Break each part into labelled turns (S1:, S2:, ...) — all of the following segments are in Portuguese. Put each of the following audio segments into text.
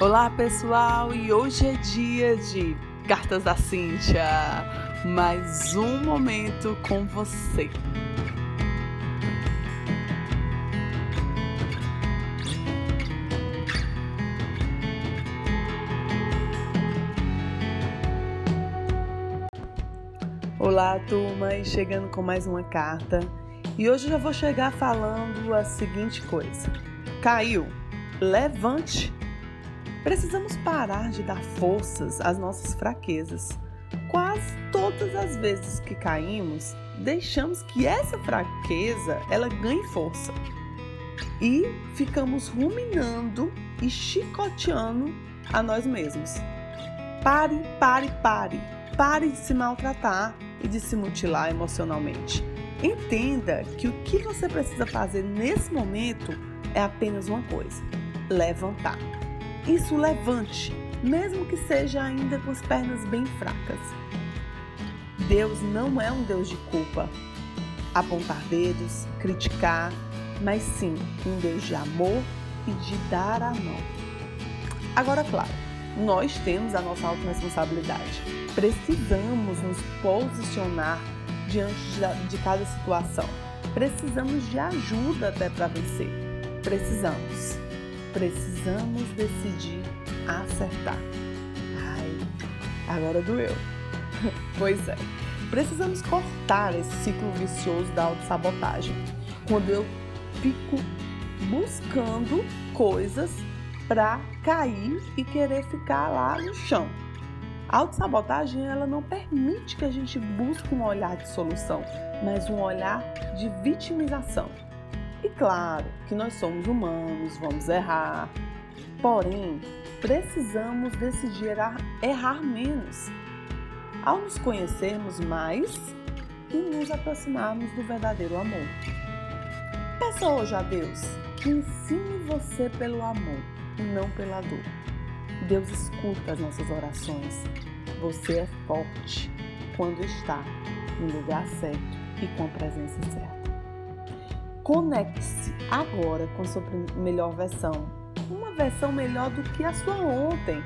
S1: Olá pessoal, e hoje é dia de Cartas da Cíntia. Mais um momento com você. Olá, turma, e chegando com mais uma carta. E hoje eu já vou chegar falando a seguinte coisa: caiu, levante Precisamos parar de dar forças às nossas fraquezas. Quase todas as vezes que caímos, deixamos que essa fraqueza ela ganhe força e ficamos ruminando e chicoteando a nós mesmos. Pare, pare, pare. Pare de se maltratar e de se mutilar emocionalmente. Entenda que o que você precisa fazer nesse momento é apenas uma coisa: levantar isso levante, mesmo que seja ainda com as pernas bem fracas. Deus não é um Deus de culpa, apontar dedos, criticar, mas sim um Deus de amor e de dar a mão. Agora, claro, nós temos a nossa autorresponsabilidade. Precisamos nos posicionar diante de cada situação. Precisamos de ajuda até para vencer. Precisamos precisamos decidir acertar. Ai, agora doeu. pois é, precisamos cortar esse ciclo vicioso da autossabotagem. Quando eu fico buscando coisas para cair e querer ficar lá no chão. A autossabotagem ela não permite que a gente busque um olhar de solução, mas um olhar de vitimização. E claro que nós somos humanos, vamos errar, porém precisamos decidir errar, menos. Ao nos conhecermos mais e nos aproximarmos do verdadeiro amor. Peça hoje a Deus que ensine você pelo amor e não pela dor. Deus escuta as nossas orações. Você é forte quando está no lugar certo e com a presença certa. Conecte-se agora com sua melhor versão. Uma versão melhor do que a sua ontem.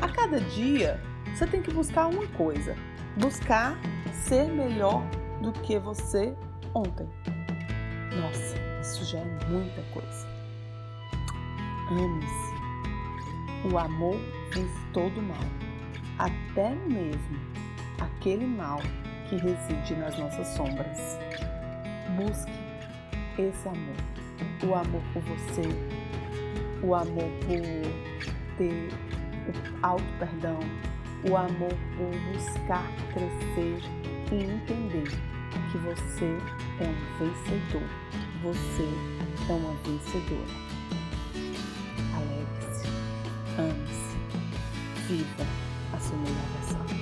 S1: A cada dia, você tem que buscar uma coisa: buscar ser melhor do que você ontem. Nossa, isso já é muita coisa. Ame-se. O amor vence todo mal, até mesmo aquele mal que reside nas nossas sombras. Busque esse amor. O amor por você, o amor por ter o alto perdão, o amor por buscar crescer e entender que você é um vencedor, você é uma vencedora. Alegre-se, ame-se, viva a sua melhor versão.